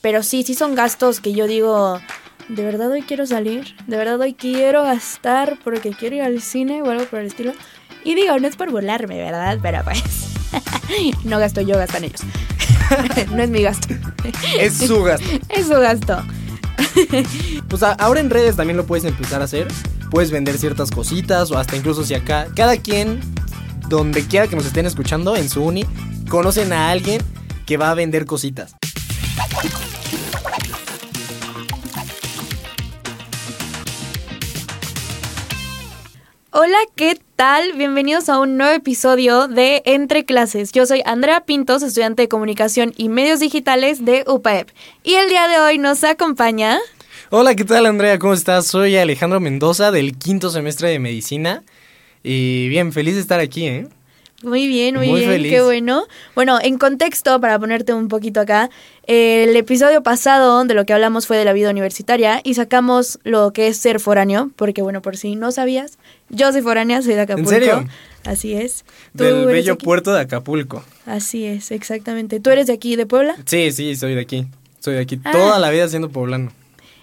Pero sí, sí son gastos que yo digo, ¿de verdad hoy quiero salir? ¿De verdad hoy quiero gastar porque quiero ir al cine o algo por el estilo? Y digo, no es por burlarme, ¿verdad? Pero pues, no gasto yo, gastan ellos. no es mi gasto. Es su gasto. es su gasto. pues ahora en redes también lo puedes empezar a hacer. Puedes vender ciertas cositas o hasta incluso si acá, cada quien, donde quiera que nos estén escuchando en su uni, conocen a alguien que va a vender cositas. Hola, ¿qué tal? Bienvenidos a un nuevo episodio de Entre Clases. Yo soy Andrea Pintos, estudiante de Comunicación y Medios Digitales de UPAEP. Y el día de hoy nos acompaña... Hola, ¿qué tal Andrea? ¿Cómo estás? Soy Alejandro Mendoza del quinto semestre de Medicina. Y bien, feliz de estar aquí, ¿eh? Muy bien, muy, bien, qué bueno. Bueno, en contexto, para ponerte un poquito acá, el episodio pasado de lo que hablamos fue de la vida universitaria y sacamos lo que es ser foráneo, porque bueno, por si no sabías, yo soy foránea, soy de Acapulco. ¿En serio? Así es. Del bello puerto de Acapulco. Así es, exactamente. ¿Tú eres de aquí, de Puebla? Sí, sí, soy de aquí. Soy de aquí ah. toda la vida siendo poblano.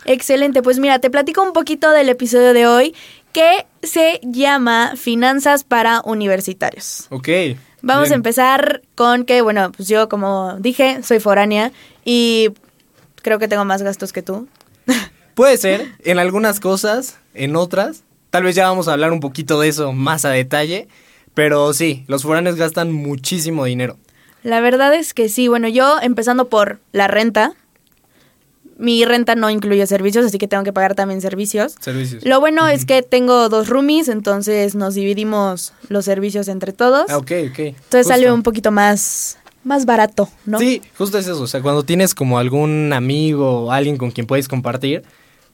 Excelente, pues mira, te platico un poquito del episodio de hoy que se llama Finanzas para Universitarios. Ok. Vamos a empezar con que, bueno, pues yo como dije, soy foránea y creo que tengo más gastos que tú. Puede ser, en algunas cosas, en otras. Tal vez ya vamos a hablar un poquito de eso más a detalle. Pero sí, los foráneos gastan muchísimo dinero. La verdad es que sí. Bueno, yo empezando por la renta, mi renta no incluye servicios, así que tengo que pagar también servicios. Servicios. Lo bueno es que tengo dos roomies, entonces nos dividimos los servicios entre todos. Ah, ok, ok. Entonces sale un poquito más, más barato, ¿no? Sí, justo es eso. O sea, cuando tienes como algún amigo o alguien con quien puedes compartir,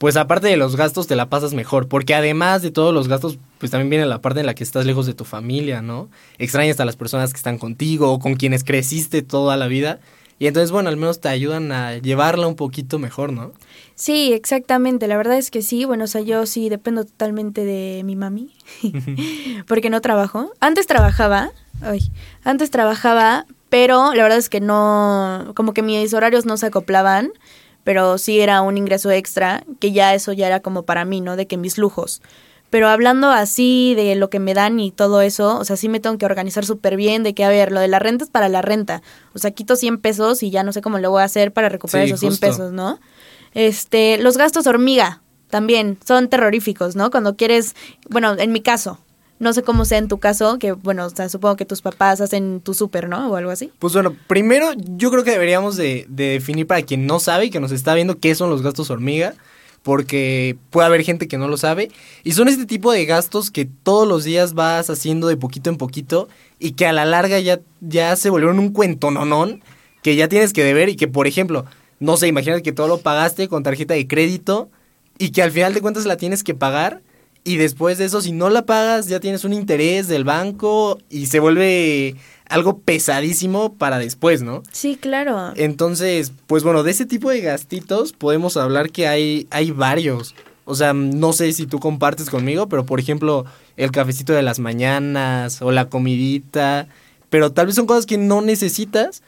pues aparte de los gastos te la pasas mejor. Porque además de todos los gastos, pues también viene la parte en la que estás lejos de tu familia, ¿no? Extrañas a las personas que están contigo o con quienes creciste toda la vida. Y entonces, bueno, al menos te ayudan a llevarla un poquito mejor, ¿no? Sí, exactamente. La verdad es que sí. Bueno, o sea, yo sí dependo totalmente de mi mami. porque no trabajo. Antes trabajaba. Ay, antes trabajaba, pero la verdad es que no. Como que mis horarios no se acoplaban. Pero sí era un ingreso extra. Que ya eso ya era como para mí, ¿no? De que mis lujos. Pero hablando así de lo que me dan y todo eso, o sea, sí me tengo que organizar súper bien de que, a ver, lo de la renta es para la renta. O sea, quito 100 pesos y ya no sé cómo lo voy a hacer para recuperar esos 100 pesos, ¿no? Este, los gastos hormiga también son terroríficos, ¿no? Cuando quieres, bueno, en mi caso, no sé cómo sea en tu caso, que bueno, o sea, supongo que tus papás hacen tu súper, ¿no? O algo así. Pues bueno, primero yo creo que deberíamos de, de, definir para quien no sabe y que nos está viendo qué son los gastos hormiga porque puede haber gente que no lo sabe. Y son este tipo de gastos que todos los días vas haciendo de poquito en poquito y que a la larga ya, ya se volvieron un cuento nonón que ya tienes que deber y que, por ejemplo, no sé, imagínate que todo lo pagaste con tarjeta de crédito y que al final de cuentas la tienes que pagar y después de eso, si no la pagas, ya tienes un interés del banco y se vuelve algo pesadísimo para después, ¿no? Sí, claro. Entonces, pues bueno, de ese tipo de gastitos podemos hablar que hay, hay varios. O sea, no sé si tú compartes conmigo, pero por ejemplo, el cafecito de las mañanas o la comidita, pero tal vez son cosas que no necesitas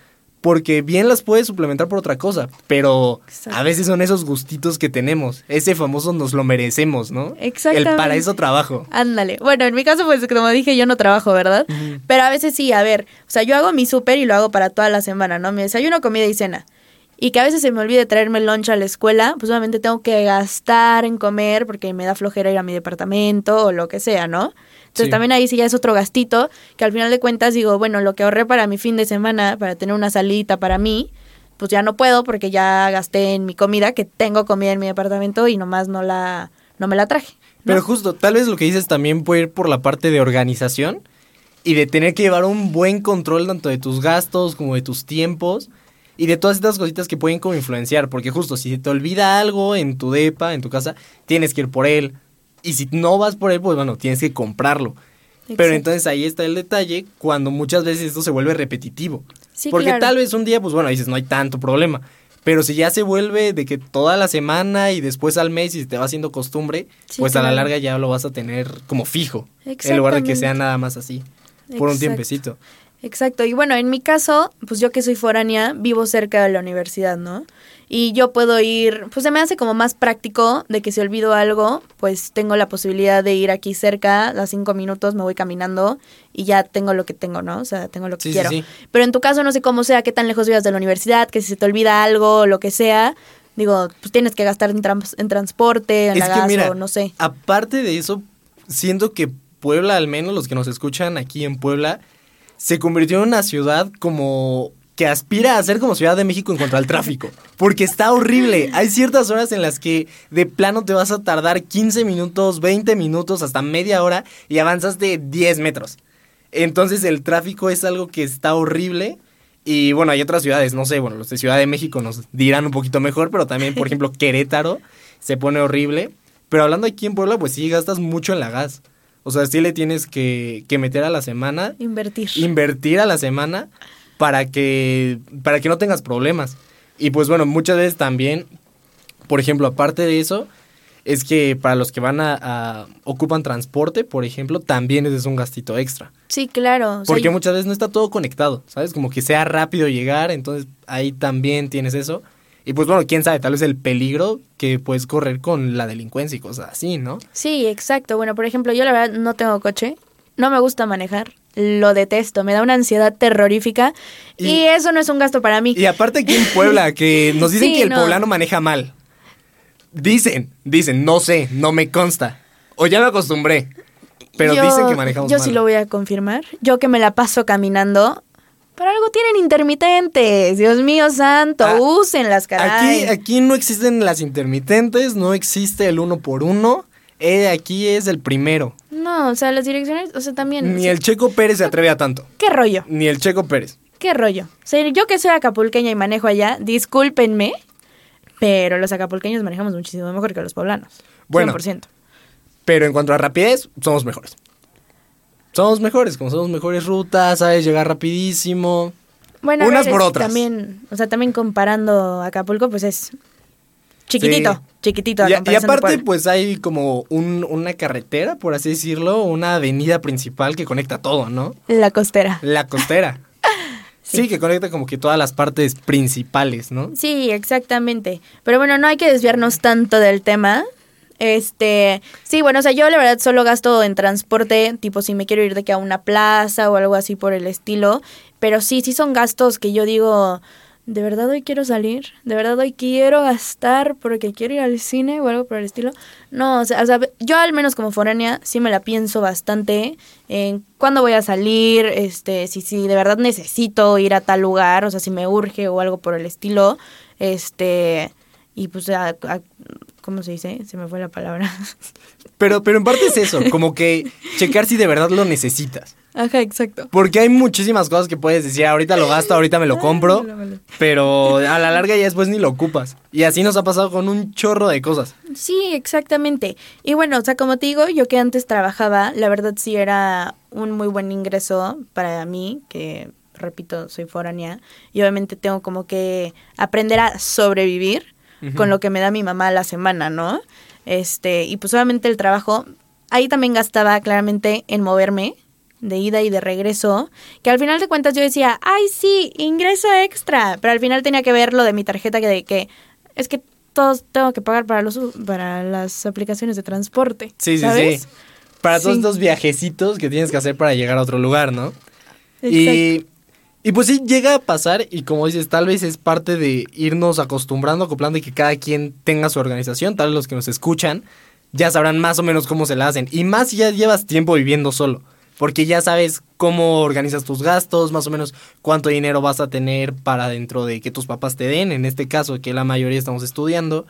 porque bien las puedes suplementar por otra cosa, pero a veces son esos gustitos que tenemos, ese famoso nos lo merecemos, ¿no? Exactamente. El para eso trabajo. Ándale. Bueno, en mi caso, pues como dije, yo no trabajo, ¿verdad? Pero a veces sí, a ver, o sea, yo hago mi súper y lo hago para toda la semana, ¿no? Mi desayuno, comida y cena. Y que a veces se me olvide traerme el lunch a la escuela, pues obviamente tengo que gastar en comer porque me da flojera ir a mi departamento o lo que sea, ¿no? Entonces también ahí sí ya es otro gastito, que al final de cuentas digo, bueno, lo que ahorré para mi fin de semana, para tener una salita para mí, pues ya no puedo porque ya gasté en mi comida, que tengo comida en mi departamento y nomás no la, no me la traje. Pero justo, tal vez lo que dices también puede ir por la parte de organización y de tener que llevar un buen control tanto de tus gastos como de tus tiempos y de todas estas cositas que pueden como influenciar, porque justo si te olvida algo en tu depa, en tu casa, tienes que ir por él, y si no vas por él, pues bueno, tienes que comprarlo. Pero entonces ahí está el detalle cuando muchas veces esto se vuelve repetitivo. Porque tal vez un día, pues bueno, dices, no hay tanto problema. Pero si ya se vuelve de que toda la semana y después al mes y se te va haciendo costumbre, pues a la larga ya lo vas a tener como fijo. En lugar de que sea nada más así, por un tiempecito. Exacto, y bueno, en mi caso, pues yo que soy foránea, vivo cerca de la universidad, ¿no? Y yo puedo ir, pues se me hace como más práctico de que si olvido algo, pues tengo la posibilidad de ir aquí cerca, a cinco minutos me voy caminando y ya tengo lo que tengo, ¿no? O sea, tengo lo que Sí, sí, quiero. sí. Pero en tu caso no sé cómo sea, qué tan lejos vivas de la universidad, que si se te olvida algo o lo que sea, digo, pues tienes que gastar en, trans- en transporte, en Es la gas mira, o no sé. aparte de eso, siento que Puebla, al menos los que nos escuchan aquí en Puebla, se convirtió en una ciudad como que aspira a ser como Ciudad de México en cuanto al tráfico. Porque está horrible. Hay ciertas horas en las que de plano te vas a tardar 15 minutos, 20 minutos, hasta media hora y avanzas de 10 metros. Entonces el tráfico es algo que está horrible. Y bueno, hay otras ciudades, no sé, bueno, los de Ciudad de México nos dirán un poquito mejor, pero también, por ejemplo, Querétaro se pone horrible. Pero hablando aquí en Puebla, pues sí gastas mucho en la gas. O sea, sí le tienes que, que meter a la semana, Invertir. invertir a la semana para que, para que no tengas problemas. Y pues bueno, muchas veces también, por ejemplo, aparte de eso, es que para los que van a, a- ocupan transporte, por ejemplo, también es un gastito extra. sí, claro. o sea, Porque muchas veces no está todo conectado, ¿sabes? Como que sea rápido llegar, entonces ahí también tienes eso. Y pues bueno, quién sabe, tal vez el peligro que puedes correr con la delincuencia y cosas así, ¿no? Sí, exacto. Bueno, por ejemplo, yo la verdad no tengo coche, no me gusta manejar, lo detesto, me da una ansiedad terrorífica y, Y- eso no es un gasto para mí. Y aparte aquí en Puebla, que nos dicen Sí, que el no. poblano maneja mal. Dicen, dicen, no sé, no me consta. O ya me acostumbré. Pero Yo- dicen que manejamos Yo mal. sí lo voy a confirmar. Yo que me la paso caminando. Para algo tienen intermitentes, Dios mío santo, Ah, úsenlas, caray. Aquí, aquí no existen las intermitentes, no existe el uno por uno. Eh, aquí es el primero. No, o sea, las direcciones, o sea, también. Ni el Checo Pérez se atreve a tanto. ¿Qué rollo? Ni el Checo Pérez. ¿Qué rollo? O sea, yo que soy acapulqueña y manejo allá, discúlpenme, pero los acapulqueños manejamos muchísimo mejor que los poblanos. Bueno. 100%. Pero en cuanto a rapidez, somos mejores. Somos mejores, como somos mejores rutas, sabes llegar rapidísimo. Bueno, Unas ver, por otras. También, o sea, también comparando Acapulco, pues es chiquitito, Sí. chiquitito. a Y, aparte, pues hay como un- una carretera, por así decirlo, una avenida principal que conecta todo, ¿no? La costera. La costera. Sí. sí. que conecta como que todas las partes principales, ¿no? Sí, exactamente. Pero bueno, no hay que desviarnos tanto del tema. Este, sí, bueno, o sea, yo la verdad solo gasto en transporte, tipo si me quiero ir de que a una plaza o algo así por el estilo, pero sí, sí son gastos que yo digo, ¿de verdad hoy quiero salir? ¿De verdad hoy quiero gastar porque quiero ir al cine o algo por el estilo? No, o sea, o sea, yo al menos como foránea sí me la pienso bastante en cuándo voy a salir, este, si, si de verdad necesito ir a tal lugar, o sea, si me urge o algo por el estilo, este, y pues, a- a- ¿cómo se dice? Se me fue la palabra. Pero, pero en parte es eso, como que checar si de verdad lo necesitas. Ajá, exacto. Porque hay muchísimas cosas que puedes decir, ahorita lo gasto, ahorita me lo compro, Ay, me lo- pero a la larga ya después ni lo ocupas. Y así nos ha pasado con un chorro de cosas. Sí, exactamente. Y bueno, o sea, como te digo, yo que antes trabajaba, la verdad sí era un muy buen ingreso para mí, que repito, soy foránea, y obviamente tengo como que aprender a sobrevivir Con lo que me da mi mamá a la semana, ¿no? Este, y pues obviamente el trabajo, ahí también gastaba claramente en moverme de ida y de regreso, que al final de cuentas yo decía, ay sí, ingreso extra, pero al final tenía que ver lo de mi tarjeta que de que es que todos tengo que pagar para los para las aplicaciones de transporte. Sí, sí, ¿sabes? sí. Para todos estos viajecitos que tienes que hacer para llegar a otro lugar, ¿no? Exacto. Y, y pues sí, llega a pasar y como dices, tal vez es parte de irnos acostumbrando, acoplando y que cada quien tenga su organización, tal vez los que nos escuchan ya sabrán más o menos cómo se la hacen. Y más si ya llevas tiempo viviendo solo, porque ya sabes cómo organizas tus gastos, más o menos cuánto dinero vas a tener para dentro de que tus papás te den, en este caso que la mayoría estamos estudiando.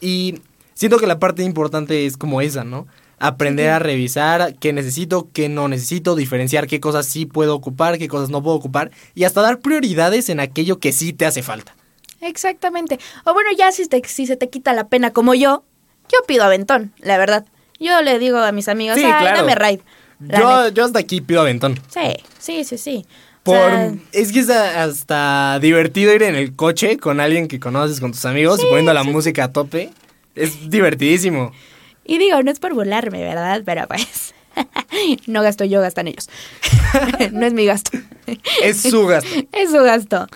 Y siento que la parte importante es como esa, ¿no? Aprender a revisar qué necesito, qué no necesito, diferenciar qué cosas sí puedo ocupar, qué cosas no puedo ocupar y hasta dar prioridades en aquello que sí te hace falta. Exactamente. O bueno, ya si, te, si se te quita la pena como yo, yo pido aventón, la verdad. Yo le digo a mis amigos, Sí, "Ay, claro. dame ride. Yo, yo hasta aquí pido aventón. Sí, sí, sí, sí. O Por, sea, es que es hasta divertido ir en el coche con alguien que conoces, con tus amigos, y poniendo la música a tope. Es divertidísimo. Y digo, no es por burlarme, ¿verdad? Pero pues, no gasto yo, gastan ellos. no es mi gasto. Es su gasto. es su gasto.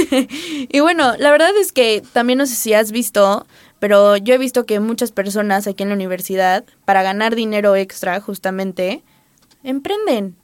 y bueno, la verdad es que también no sé si has visto, pero yo he visto que muchas personas aquí en la universidad, para ganar dinero extra, justamente, emprenden.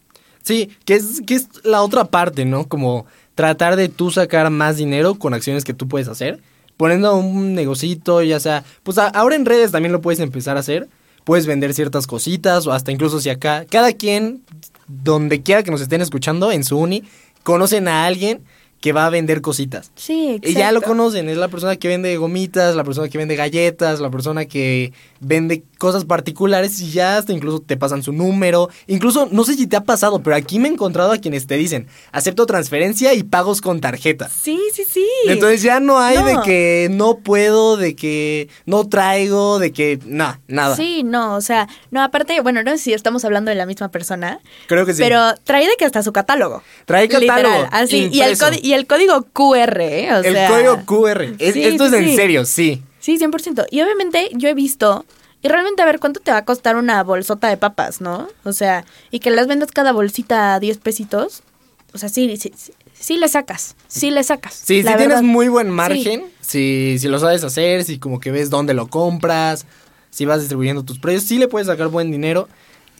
Sí, que es, que es la otra parte, ¿no? Como tratar de tú sacar más dinero con acciones que tú puedes hacer. Poniendo un negocito, ya sea, pues ahora en redes también lo puedes empezar a hacer. Puedes vender ciertas cositas o hasta incluso si acá, cada quien, donde quiera que nos estén escuchando, en su uni, conocen a alguien que va a vender cositas. Sí, exacto. Y ya lo conocen, es la persona que vende gomitas, la persona que vende galletas, la persona que vende cosas particulares y ya hasta incluso te pasan su número. Incluso, no sé si te ha pasado, pero aquí me he encontrado a quienes te dicen, acepto transferencia y pagos con tarjeta. Sí, sí, sí. Entonces ya no hay de que no puedo, de que no traigo, de que no, nada. Sí, no, o sea, no, aparte, bueno, no sé si estamos hablando de la misma persona. Creo que sí. Pero trae de que hasta su catálogo. Trae catálogo. Literal, así. Y el, y el, código QR, ¿eh? O el código QR. esto es en serio, sí. Sí, 100%. Y obviamente yo he visto y realmente a ver cuánto te va a costar una bolsota de papas, ¿no? O sea, y que las vendas cada bolsita a 10 pesitos. O sea, sí, sí, sí, le sacas, sí le sacas. Sí, si tienes muy buen margen, si, si lo sabes hacer, si como que ves dónde lo compras, si vas distribuyendo tus precios, sí le puedes sacar buen dinero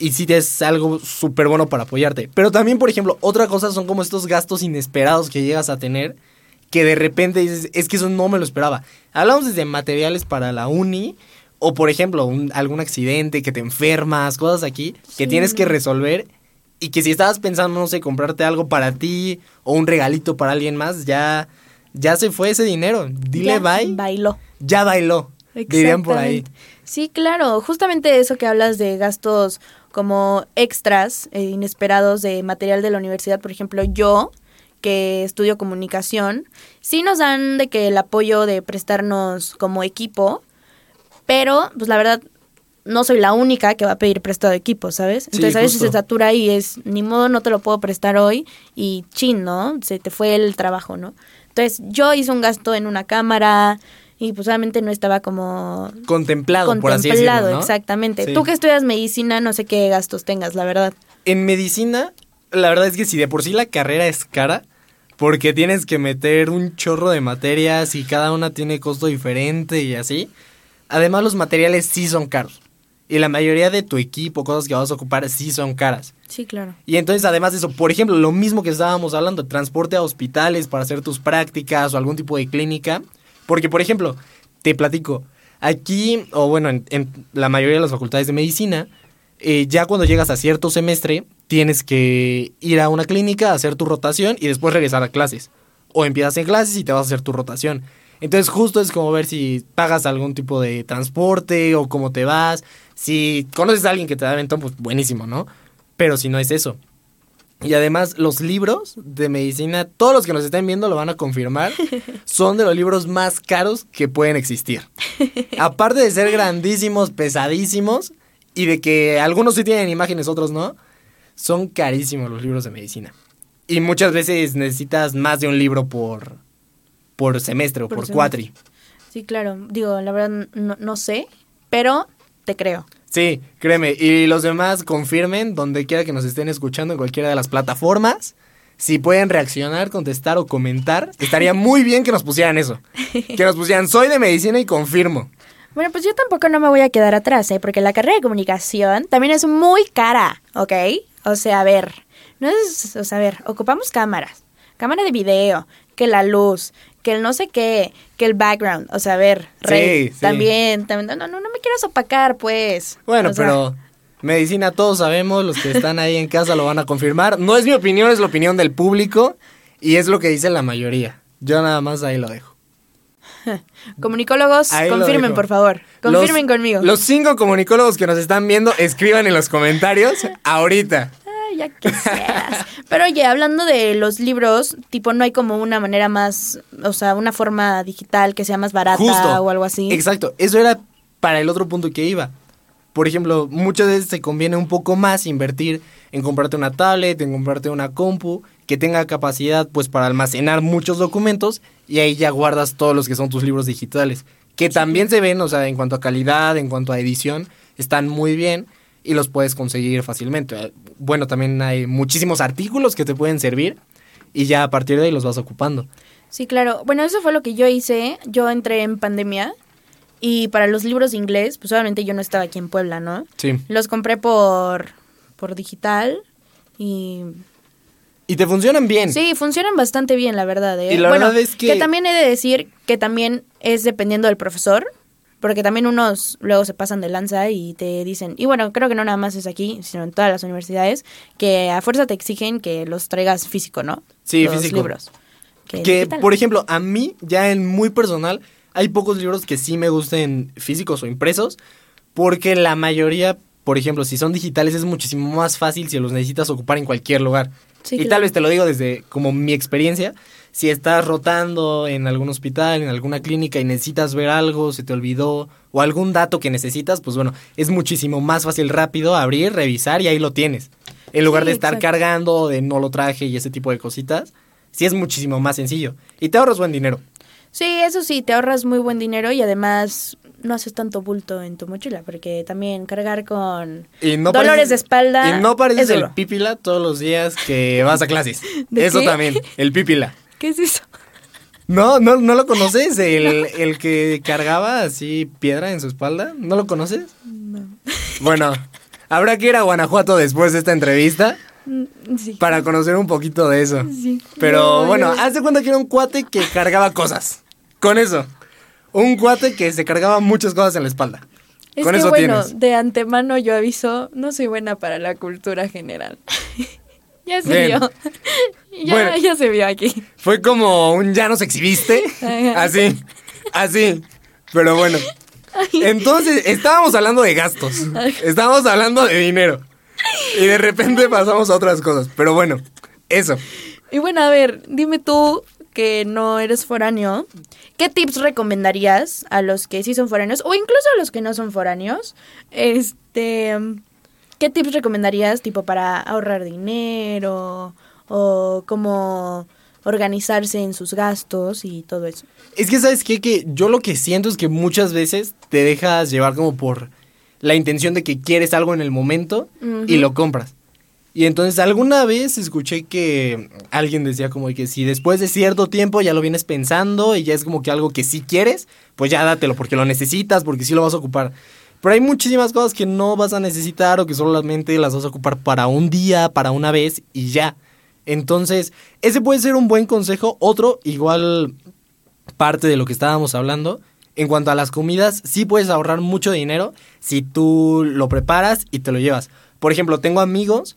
y sí es algo súper bueno para apoyarte. Pero también, por ejemplo, otra cosa son como estos gastos inesperados que llegas a tener que de repente dices, es que eso no me lo esperaba. Hablamos desde materiales para la uni o por ejemplo, algún accidente, que te enfermas, cosas aquí que tienes que resolver y que si estabas pensando, no sé, comprarte algo para ti o un regalito para alguien más, ya, ya se fue ese dinero. Dile bye. Bailó. Ya bailó. Dirían por ahí. Sí, claro. Justamente eso que hablas de gastos como extras, eh, inesperados de material de la universidad. Por ejemplo, yo que estudio comunicación, sí nos dan de que el apoyo de prestarnos como equipo, pero, pues la verdad, no soy la única que va a pedir prestado equipo, ¿sabes? Entonces a veces se satura y es, ni modo, no te lo puedo prestar hoy y chin, ¿no? Se te fue el trabajo, ¿no? Entonces yo hice un gasto en una cámara y pues obviamente no estaba como... Contemplado, por así decirlo, exactamente. Tú que estudias medicina, no sé qué gastos tengas, la verdad. En medicina, la verdad es que si de por sí la carrera es cara, porque tienes que meter un chorro de materias y cada una tiene costo diferente y así Además, los materiales sí son caros. Y la mayoría de tu equipo, cosas que vas a ocupar, sí son caras. Sí, claro. Y entonces, además de eso, por ejemplo, lo mismo que estábamos hablando, transporte a hospitales para hacer tus prácticas o algún tipo de clínica. Porque, por ejemplo, te platico, aquí, o bueno, en, la mayoría de las facultades de medicina, eh, ya cuando llegas a cierto semestre, tienes que ir a una clínica, hacer tu rotación y después regresar a clases. O empiezas en clases y te vas a hacer tu rotación. Entonces justo es como ver si pagas algún tipo de transporte o cómo te vas. Si conoces a alguien que te da aventón, pues buenísimo, ¿no? Pero si no es eso. Y además los libros de medicina, todos los que nos estén viendo lo van a confirmar, son de los libros más caros que pueden existir. Aparte de ser grandísimos, pesadísimos, y de que algunos sí tienen imágenes, otros no, son carísimos los libros de medicina. Y muchas veces necesitas más de un libro por, por semestre o por, cuatri. Sí, claro. Digo, la verdad no, sé, pero te creo. Sí, créeme. Y los demás confirmen donde quiera que nos estén escuchando en cualquiera de las plataformas. Si pueden reaccionar, contestar o comentar, estaría muy bien que nos pusieran eso. Que nos pusieran, soy de medicina y confirmo. Bueno, pues yo tampoco no me voy a quedar atrás, ¿eh? Porque la carrera de comunicación también es muy cara, ¿ok? O sea, a ver, no es, o sea, a ver, ocupamos cámaras, cámara de video, que la luz, que el no sé qué, que el background, o sea, a ver, Rey, también, también, no, no, no me quieras opacar, pues. Bueno, pero medicina todos sabemos, los que están ahí en casa lo van a confirmar. No es mi opinión, es la opinión del público y es lo que dice la mayoría. Yo nada más ahí lo dejo. Comunicólogos, confirmen, por favor. Confirmen conmigo. Los cinco comunicólogos que nos están viendo, escriban en los comentarios ahorita ya quisieras. Pero oye, hablando de los libros, tipo, no hay como una manera más, o sea, una forma digital que sea más barata o algo así. Exacto, eso era para el otro punto que iba. Por ejemplo, muchas veces te conviene un poco más invertir en comprarte una tablet, en comprarte una compu que tenga capacidad pues para almacenar muchos documentos y ahí ya guardas todos los que son tus libros digitales, que también se ven, o sea, en cuanto a calidad, en cuanto a edición, están muy bien y los puedes conseguir fácilmente. Bueno, también hay muchísimos artículos que te pueden servir y ya a partir de ahí los vas ocupando. Sí, claro. Bueno, eso fue lo que yo hice. Yo entré en pandemia y para los libros de inglés, pues obviamente yo no estaba aquí en Puebla, ¿no? Sí. Los compré por, por digital y... Y te funcionan bien. Sí, funcionan bastante bien, la verdad. ¿eh? Y la bueno, verdad es que- también he de decir que también es dependiendo del profesor, porque también unos luego se pasan de lanza y te dicen, y bueno, creo que no nada más es aquí, sino en todas las universidades, que a fuerza te exigen que los traigas físico, ¿no? Sí, los físico. libros. Que, digital. por ejemplo, a mí, ya en muy personal, hay pocos libros que sí me gusten físicos o impresos, porque la mayoría, por ejemplo, si son digitales es muchísimo más fácil si los necesitas ocupar en cualquier lugar. Sí, y claro. tal vez te lo digo desde como mi experiencia, si estás rotando en algún hospital, en alguna clínica y necesitas ver algo, se te olvidó, o algún dato que necesitas, pues bueno, es muchísimo más fácil rápido abrir, revisar y ahí lo tienes. En lugar Sí, de estar exacto. cargando, de no lo traje y ese tipo de cositas, sí es muchísimo más sencillo. Y te ahorras buen dinero. Sí, eso sí, te ahorras muy buen dinero y además no haces tanto bulto en tu mochila, porque también cargar con no dolores pareces- de espalda. Y no pareces es el pípila todos los días que vas a clases. ¿De Eso qué? también, el pípila. ¿Qué es eso? No, no, no lo conoces, el, el que cargaba así piedra en su espalda. ¿No lo conoces? No. Bueno, habrá que ir a Guanajuato después de esta entrevista Mm, Sí. para conocer un poquito de eso. Sí. Pero No, bueno, yo- haz de cuenta que era un cuate que cargaba cosas. Con eso. Un cuate que se cargaba muchas cosas en la espalda. Es Con que eso bueno, tienes. de antemano yo aviso, no soy buena para la cultura general. ya se Bien. ya, Bueno. ya se vio aquí. Fue como un ya nos exhibiste. Así, así. Pero bueno. Entonces, estábamos hablando de gastos. Estábamos hablando de dinero. Y de repente pasamos a otras cosas. Pero bueno, eso. Y bueno, a ver, dime tú que no eres foráneo, ¿qué tips recomendarías a los que sí son foráneos o incluso a los que no son foráneos? Este, ¿qué tips recomendarías tipo para ahorrar dinero o cómo organizarse en sus gastos y todo eso? Es que, ¿sabes qué? Que yo lo que siento es que muchas veces te dejas llevar como por la intención de que quieres algo en el momento y Ujú. lo compras. Y entonces alguna vez escuché que alguien decía como que si después de cierto tiempo ya lo vienes pensando y ya es como que algo que sí quieres, pues ya dátelo porque lo necesitas, porque sí lo vas a ocupar. Pero hay muchísimas cosas que no vas a necesitar o que solamente las vas a ocupar para un día, para una vez y ya. Entonces, ese puede ser un buen consejo. Otro, igual parte de lo que estábamos hablando. En cuanto a las comidas, sí puedes ahorrar mucho dinero si tú lo preparas y te lo llevas. Por ejemplo, tengo amigos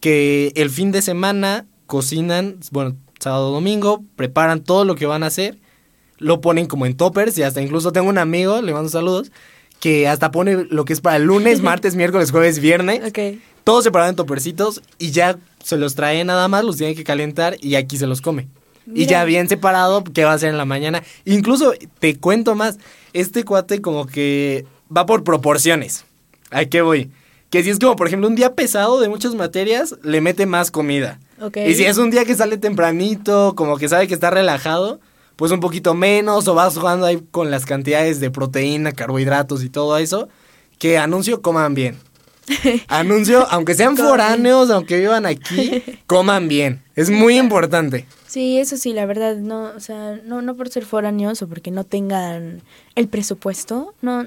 que el fin de semana cocinan, bueno, sábado, domingo, preparan todo lo que van a hacer, lo ponen como en toppers y hasta incluso tengo un amigo, le mando saludos, que hasta pone lo que es para el lunes, martes, miércoles, jueves, viernes, Ok. todo separado en toppercitos y ya se los trae nada más, los tiene que calentar y aquí se los come. Y ya bien separado, que va a ser en la mañana. Incluso te cuento más, este cuate como que va por proporciones. ¿A qué voy? Que si es como, por ejemplo, un día pesado de muchas materias, le mete más comida. Y si es un día que sale tempranito, como que sabe que está relajado, pues un poquito menos, o vas jugando ahí con las cantidades de proteína, carbohidratos y todo eso, que anuncio coman bien. Anuncio, aunque sean foráneos, aunque vivan aquí, coman bien. Es muy importante. Sí, eso sí, la verdad, no, o sea, no, no por ser foráneos o porque no tengan el presupuesto, no,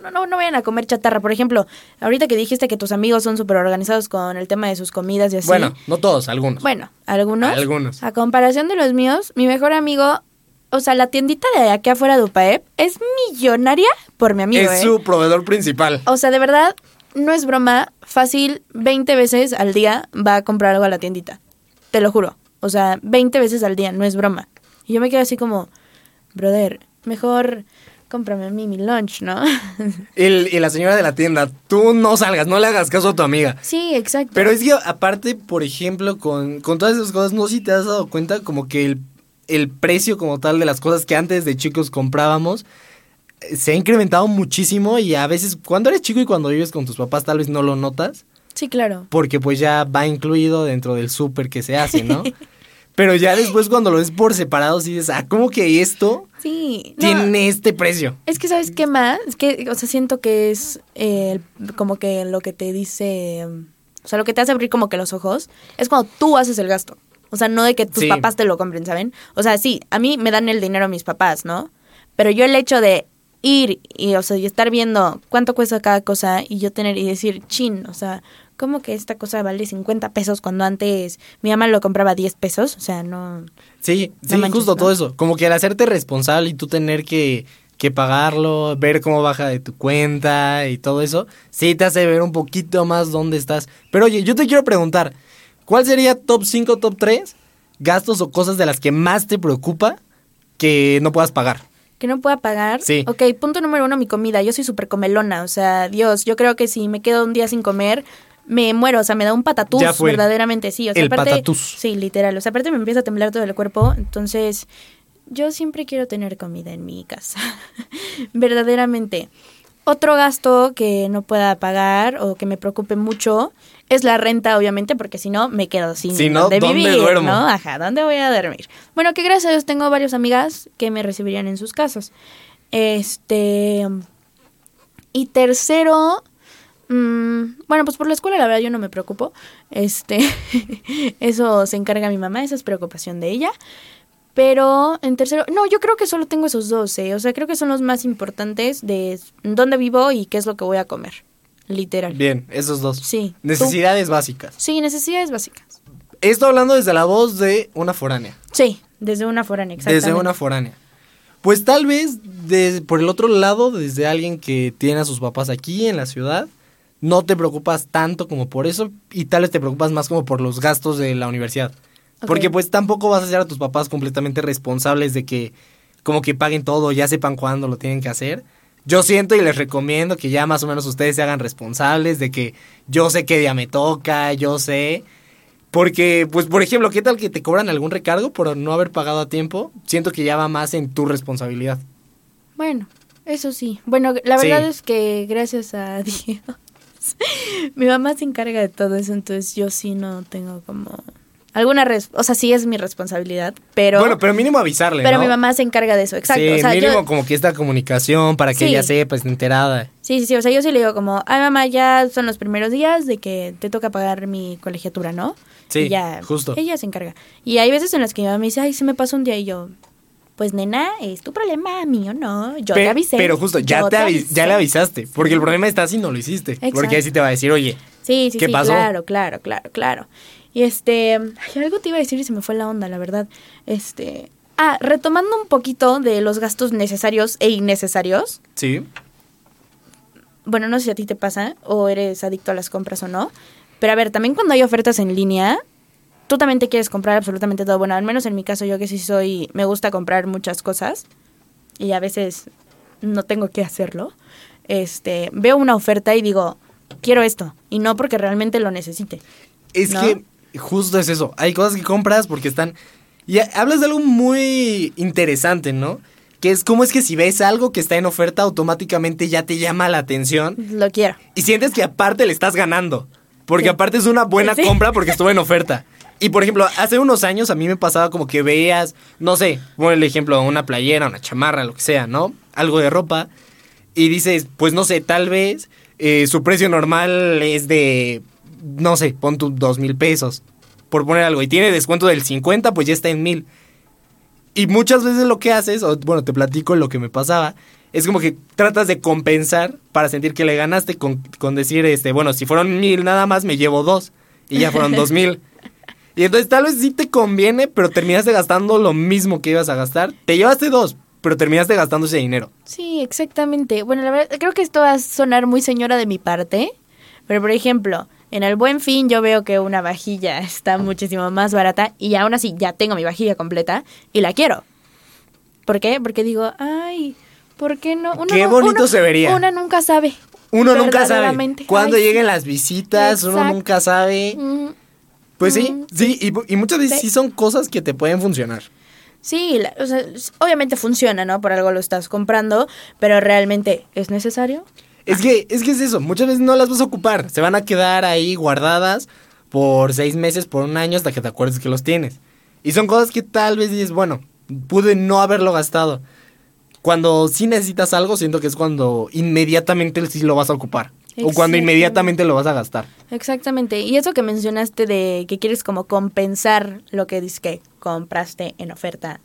no, no, no vayan a comer chatarra. Por ejemplo, ahorita que dijiste que tus amigos son súper organizados con el tema de sus comidas y así. Bueno, no todos, algunos. Bueno, algunos. Algunos. A comparación de los míos, mi mejor amigo, o sea, la tiendita de aquí afuera de UPAEP es millonaria por mi amigo, es ¿eh? su proveedor principal. O sea, de verdad, no es broma, fácil, 20 veces al día va a comprar algo a la tiendita. Te lo juro. O sea, 20 veces al día, no es broma. Y yo me quedo así como, brother, mejor cómprame a mí mi lunch, ¿no? El- y la señora de la tienda, tú no salgas, no le hagas caso a tu amiga. sí, exacto. Pero es que aparte, por ejemplo, con, con todas esas cosas, no sé si te has dado cuenta como que el, el precio como tal de las cosas que antes de chicos comprábamos eh, se ha incrementado muchísimo y a veces cuando eres chico y cuando vives con tus papás tal vez no lo notas Sí, claro. porque pues ya va incluido dentro del súper que se hace, ¿no? Pero ya después cuando lo ves por separado, sí dices, ah, ¿cómo que esto Sí. no, tiene este precio? Es que, ¿sabes qué más? Es que, o sea, siento que es eh, como que lo que te dice, o sea, lo que te hace abrir como que los ojos, es cuando tú haces el gasto. O sea, no de que tus Sí. papás te lo compren, ¿saben? O sea, sí, a mí me dan el dinero mis papás, ¿no? Pero yo el hecho de ir y, o sea, y estar viendo cuánto cuesta cada cosa y yo tener y decir, chin, o sea, ¿cómo que esta cosa vale 50 pesos cuando antes mi mamá lo compraba a 10 pesos? O sea, no... Sí, No sí, manches, justo ¿no? todo eso. Como que al hacerte responsable y tú tener que, que pagarlo, ver cómo baja de tu cuenta y todo eso, sí te hace ver un poquito más dónde estás. Pero oye, yo te quiero preguntar, ¿cuál sería top 5, top 3 gastos o cosas de las que más te preocupa que no puedas pagar? Que no pueda pagar. Sí. Ok, punto número uno, mi comida. Yo soy súper comelona. O sea, Dios, yo creo que si me quedo un día sin comer, me muero. O sea, me da un patatús, Ya fue. verdaderamente, sí. O sea, El aparte, patatús. Sí, literal. O sea, aparte me empieza a temblar todo el cuerpo. Entonces, yo siempre quiero tener comida en mi casa. verdaderamente. Otro gasto que no pueda pagar o que me preocupe mucho es la renta, obviamente, porque si no, me quedo sin Si no, dónde ¿dónde vivir, duermo? ¿no? Ajá, ¿dónde voy a dormir? Bueno, que gracias a Dios tengo varias amigas que me recibirían en sus casas. Este. Y tercero. mm, bueno, pues por la escuela, la verdad, yo no me preocupo. Este. eso se encarga mi mamá, esa es preocupación de ella. Pero en tercero, no, yo creo que solo tengo esos dos, ¿eh? O sea, creo que son los más importantes de dónde vivo y qué es lo que voy a comer. Literal. Bien, esos dos. Sí. ¿Tú? Necesidades básicas. Sí, necesidades básicas. Esto hablando desde la voz de una foránea. Sí, desde una foránea, exactamente. Desde una foránea. Pues tal vez de- por el otro lado, desde alguien que tiene a sus papás aquí en la ciudad, no te preocupas tanto como por eso y tal vez te preocupas más como por los gastos de la universidad. Porque pues tampoco vas a hacer a tus papás completamente responsables de que como que paguen todo, ya sepan cuándo lo tienen que hacer. Yo siento y les recomiendo que ya más o menos ustedes se hagan responsables de que yo sé qué día me toca, yo sé. Porque, pues, por ejemplo, ¿qué tal que te cobran algún recargo por no haber pagado a tiempo? Siento que ya va más en tu responsabilidad. Bueno, eso sí. Bueno, la Sí. verdad es que gracias a Dios, mi mamá se encarga de todo eso, entonces yo sí no tengo como alguna res o sea, sí es mi responsabilidad, pero bueno, pero mínimo avisarle, pero ¿no? mi mamá se encarga de eso, exacto, Sí, o sea, mínimo yo como que esta comunicación para que Sí. ella sepa, esté enterada. Sí, sí, sí, o sea, yo sí le digo como, "Ay, mamá, ya son los primeros días de que te toca pagar mi colegiatura, ¿no?" Sí, Y ya justo. ella se encarga. Y hay veces en las que mi mamá me dice, "Ay, se me pasó un día" y yo pues nena, es tu problema, mío no. Yo Pe- te avisé. Pero justo, ya, te avi- avisé". ya le avisaste. Porque el problema está si no lo hiciste. Porque Exacto. ahí sí te va a decir, oye, Sí, sí, ¿Qué sí, pasó? claro, claro, claro, claro. Y este, ay, algo te iba a decir y se me fue la onda, la verdad. Este, ah, retomando un poquito de los gastos necesarios e innecesarios. sí. Bueno, no sé si a ti te pasa o eres adicto a las compras o no, pero a ver, también cuando hay ofertas en línea, tú también te quieres comprar absolutamente todo. Bueno, al menos en mi caso yo que sí soy, me gusta comprar muchas cosas y a veces no tengo que hacerlo. Este, veo una oferta y digo, quiero esto y no porque realmente lo necesite. Es ¿No? que justo es eso. Hay cosas que compras porque están. Y ha- hablas de algo muy interesante, ¿no? Que es cómo es que si ves algo que está en oferta, automáticamente ya te llama la atención Lo quiero. y sientes que aparte le estás ganando. Porque Sí. aparte es una buena Sí. compra porque estuvo en oferta. Y por ejemplo, hace unos años a mí me pasaba como que veías, no sé, pon el ejemplo, una playera, una chamarra, lo que sea, ¿no? Algo de ropa. Y dices, pues no sé, tal vez eh, su precio normal es de, no sé, pon tu dos mil pesos, por poner algo. Y tiene descuento del 50, pues ya está en mil. Y muchas veces lo que haces, bueno, te platico lo que me pasaba, es como que tratas de compensar para sentir que le ganaste con, con decir, este, bueno, si fueron mil nada más, me llevo dos. Y ya fueron dos mil. Y entonces tal vez sí te conviene, pero terminaste gastando lo mismo que ibas a gastar. Te llevaste dos, pero terminaste gastando ese dinero. Sí, exactamente. Bueno, la verdad, creo que esto va a sonar muy señora de mi parte, pero por ejemplo, en el buen fin yo veo que una vajilla está muchísimo más barata y aún así ya tengo mi vajilla completa y la quiero. ¿Por qué? Porque digo, ay, ¿por qué no? Uno Qué bonito uno- se vería. Uno nunca sabe. Uno nunca sabe Ay, lleguen las visitas, uno nunca sabe. Mm, Pues sí, Mm, sí, y, y muchas veces Sí. sí son cosas que te pueden funcionar. Sí, la- o sea, obviamente funciona, ¿no? Por algo lo estás comprando, pero realmente es necesario. Es que, es que es eso, muchas veces no las vas a ocupar, se van a quedar ahí guardadas por seis meses, por un año, hasta que te acuerdes que los tienes. Y son cosas que tal vez dices, bueno, pude no haberlo gastado. Cuando sí necesitas algo, siento que es cuando inmediatamente sí lo vas a ocupar. O cuando inmediatamente lo vas a gastar. Exactamente. Y eso que mencionaste de que quieres como compensar lo que dices que compraste en oferta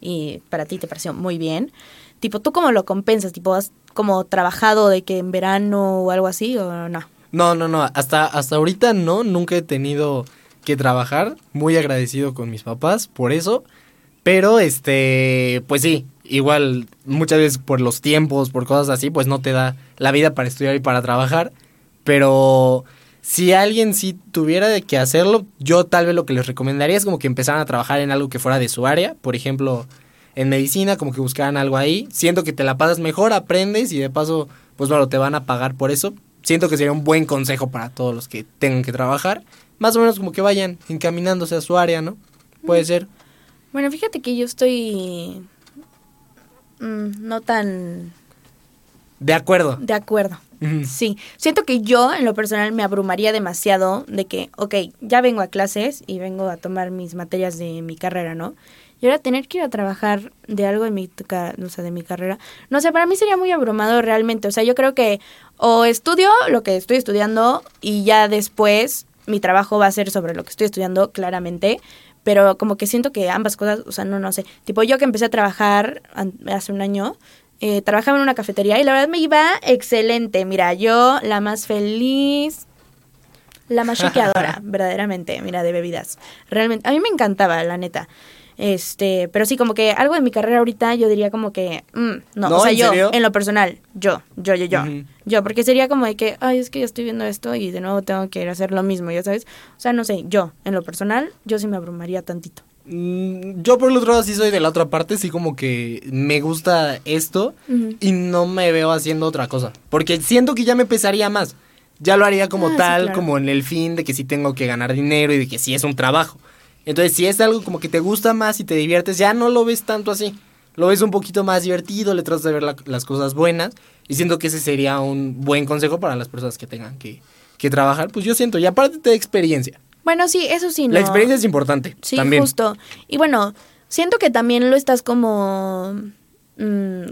y para ti te pareció muy bien. Tipo, ¿tú cómo lo compensas? Tipo, ¿has como trabajado de que en verano o algo así o no? No, no, no. Hasta, hasta ahorita no. Nunca he tenido que trabajar. Muy agradecido con mis papás por eso. Pero, este, pues sí, igual muchas veces por los tiempos, por cosas así, pues no te da la vida para estudiar y para trabajar. Pero si alguien sí tuviera que hacerlo, yo tal vez lo que les recomendaría es como que empezaran a trabajar en algo que fuera de su área. Por ejemplo, en medicina, como que buscaran algo ahí. Siento que te la pasas mejor, aprendes y de paso, pues bueno, te van a pagar por eso. Siento que sería un buen consejo para todos los que tengan que trabajar. Más o menos como que vayan encaminándose a su área, ¿no? Puede ser. Bueno, fíjate que yo estoy Mm, no tan... De acuerdo. De acuerdo. Sí, siento que yo en lo personal me abrumaría demasiado de que, ok, ya vengo a clases y vengo a tomar mis materias de mi carrera, ¿no? Y ahora tener que ir a trabajar de algo de mi, o sea, de mi carrera, no sé, para mí sería muy abrumado realmente. O sea, yo creo que o estudio lo que estoy estudiando y ya después mi trabajo va a ser sobre lo que estoy estudiando, claramente pero como que siento que ambas cosas, o sea, no, no sé. Tipo, yo que empecé a trabajar hace un año, eh, trabajaba en una cafetería y la verdad me iba excelente. Mira, yo la más feliz, la más choqueadora, verdaderamente, mira, de bebidas. Realmente, a mí me encantaba, la neta. Este, pero sí, como que algo de mi carrera ahorita yo diría como que, mm, no, o sea, yo, en lo personal, yo, yo, yo, yo, yo, porque sería como de que, ay, es que ya estoy viendo esto y de nuevo tengo que ir a hacer lo mismo, ya sabes. O sea, no sé, yo, en lo personal, yo sí me abrumaría tantito. Mm, yo por el otro lado sí soy de la otra parte, sí como que me gusta esto y no me veo haciendo otra cosa, porque siento que ya me pesaría más. Ya lo haría como ah, tal, como en el fin de que sí tengo que ganar dinero y de que sí es un trabajo. Entonces, si es algo como que te gusta más y te diviertes, ya no lo ves tanto así. Lo ves un poquito más divertido, le tratas de ver las cosas buenas. Y siento que ese sería un buen consejo para las personas que tengan que, que trabajar. Pues yo siento, y aparte de experiencia. Bueno, sí, eso sí. No. La experiencia es importante. Sí, justo. Y bueno, siento que también lo estás como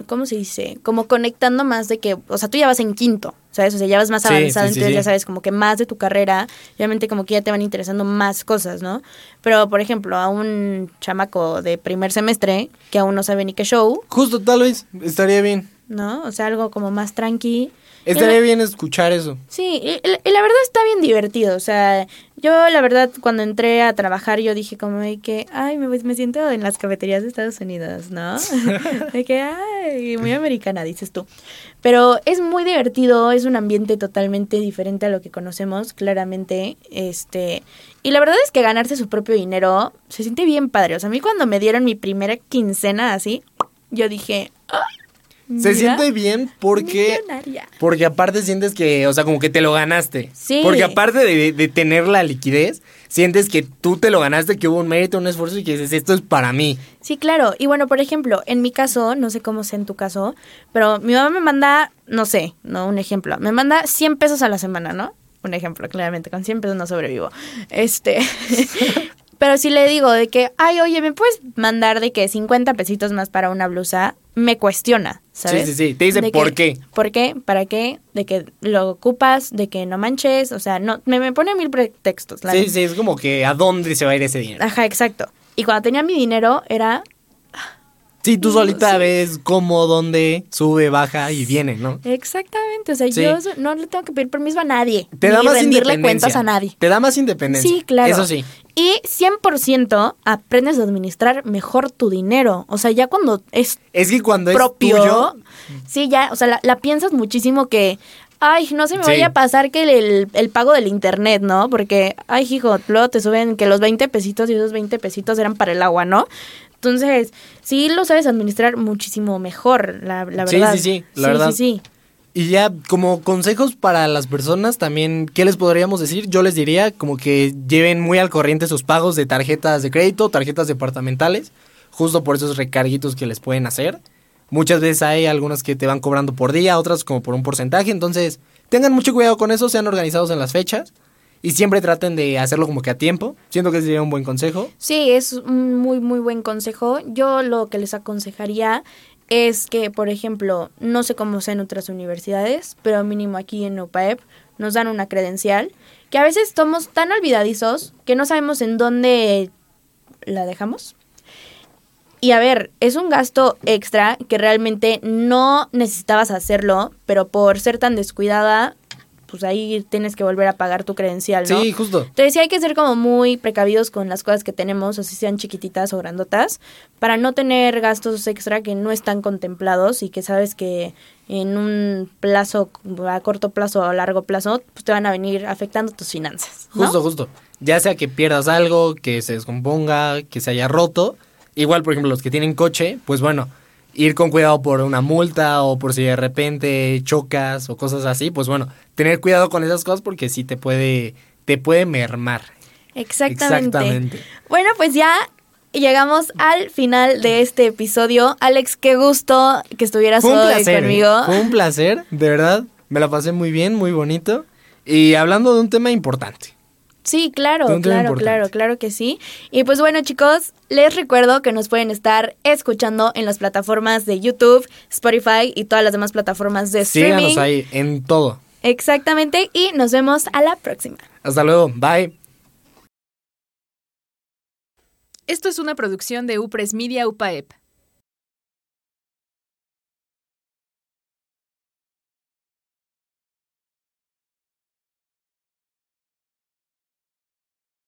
¿cómo se dice? Como conectando más de que, o sea, tú ya vas en quinto, ¿sabes? O sea, ya vas más avanzado, entonces ya sabes como que más de tu carrera, obviamente como que ya te van interesando más cosas, ¿no? Pero, por ejemplo, a un chamaco de primer semestre que aún no sabe ni qué show. Justo, tal vez, estaría bien. ¿No? O sea, algo como más tranqui. Estaría bien escuchar eso. Sí, y, la verdad está bien divertido. O sea, yo la verdad cuando entré a trabajar yo dije como de que, ay, me, me siento en las cafeterías de Estados Unidos, ¿no? de que, ay, muy americana, dices tú. Pero es muy divertido, es un ambiente totalmente diferente a lo que conocemos, claramente. Este, y la verdad es que ganarse su propio dinero se siente bien padre. O sea, a mí cuando me dieron mi primera quincena así, yo dije, ay, se siente bien porque. Porque aparte sientes que, o sea, como que te lo ganaste. Sí. Porque aparte de, tener la liquidez, sientes que tú te lo ganaste, que hubo un mérito, un esfuerzo y que dices, esto es para mí. Sí, claro. Y bueno, por ejemplo, en mi caso, no sé cómo sea en tu caso, pero mi mamá me manda, no sé, no, un ejemplo, me manda 100 pesos a la semana, ¿no? Un ejemplo, claramente, con 100 pesos no sobrevivo. Este. Pero si le digo de que, ay, oye, ¿me puedes mandar de que 50 pesitos más para una blusa? Me cuestiona, ¿sabes? Sí, sí, sí. Te dice por qué. ¿Por qué? ¿Para qué? De que lo ocupas, de que no manches. O sea, no me, me pone mil pretextos. sí, sí, es como que a dónde se va a ir ese dinero. Ajá, exacto. Y cuando tenía mi dinero era Sí, tú solita ves cómo, dónde sube, baja y viene, ¿no? Exactamente. O sea, yo no le tengo que pedir permiso a nadie. Te da más rendirle cuentas a nadie. Te da más independencia. Sí, claro. Eso sí. Y 100% aprendes a administrar mejor tu dinero. O sea, ya cuando es. Es que cuando propio, es tuyo. Sí, ya. O sea, la, piensas muchísimo que. Ay, no se me vaya a pasar que el, el, pago del internet, ¿no? Porque, ay, hijo, luego te suben que los 20 pesitos y esos 20 pesitos eran para el agua, ¿no? Entonces, sí lo sabes administrar muchísimo mejor, la, verdad. Sí, sí, sí, la verdad. Sí, sí. Y ya como consejos para las personas también, ¿qué les podríamos decir? Yo les diría como que lleven muy al corriente sus pagos de tarjetas de crédito, tarjetas departamentales, justo por esos recarguitos que les pueden hacer. Muchas veces hay algunas que te van cobrando por día, otras como por un porcentaje, entonces tengan mucho cuidado con eso, sean organizados en las fechas y siempre traten de hacerlo como que a tiempo. Siento que sería un buen consejo. Sí, es un muy, muy buen consejo. Yo lo que les aconsejaría es que, por ejemplo, no sé cómo sea en otras universidades, pero mínimo aquí en UPAEP nos dan una credencial, que a veces somos tan olvidadizos que no sabemos en dónde la dejamos. Y a ver, es un gasto extra que realmente no necesitabas hacerlo, pero por ser tan descuidada, pues ahí tienes que volver a pagar tu credencial, ¿no? Sí, justo. Entonces sí hay que ser como muy precavidos con las cosas que tenemos, o si sean chiquititas o grandotas, para no tener gastos extra que no están contemplados y que sabes que en un plazo, a corto plazo o a largo plazo, pues te van a venir afectando tus finanzas. ¿no? Justo, justo. Ya sea que pierdas algo, que se descomponga, que se haya roto. Igual, por ejemplo, los que tienen coche, pues bueno, ir con cuidado por una multa o por si de repente chocas o cosas así, pues bueno, tener cuidado con esas cosas porque sí te puede, te puede mermar. Exactamente. Exactamente. Bueno, pues ya llegamos al final de este episodio. Alex, qué gusto que estuvieras Fue un hoy placer. ¿eh? conmigo. Fue un placer, de verdad. Me la pasé muy bien, muy bonito. Y hablando de un tema importante. Sí, claro, claro, claro, claro que sí. Y pues bueno, chicos, les recuerdo que nos pueden estar escuchando en las plataformas de YouTube, Spotify y todas las demás plataformas de streaming. Síganos ahí en todo. Exactamente, y nos vemos a la próxima. Hasta luego. Bye. Esto es una producción de Upres Media UPAEP.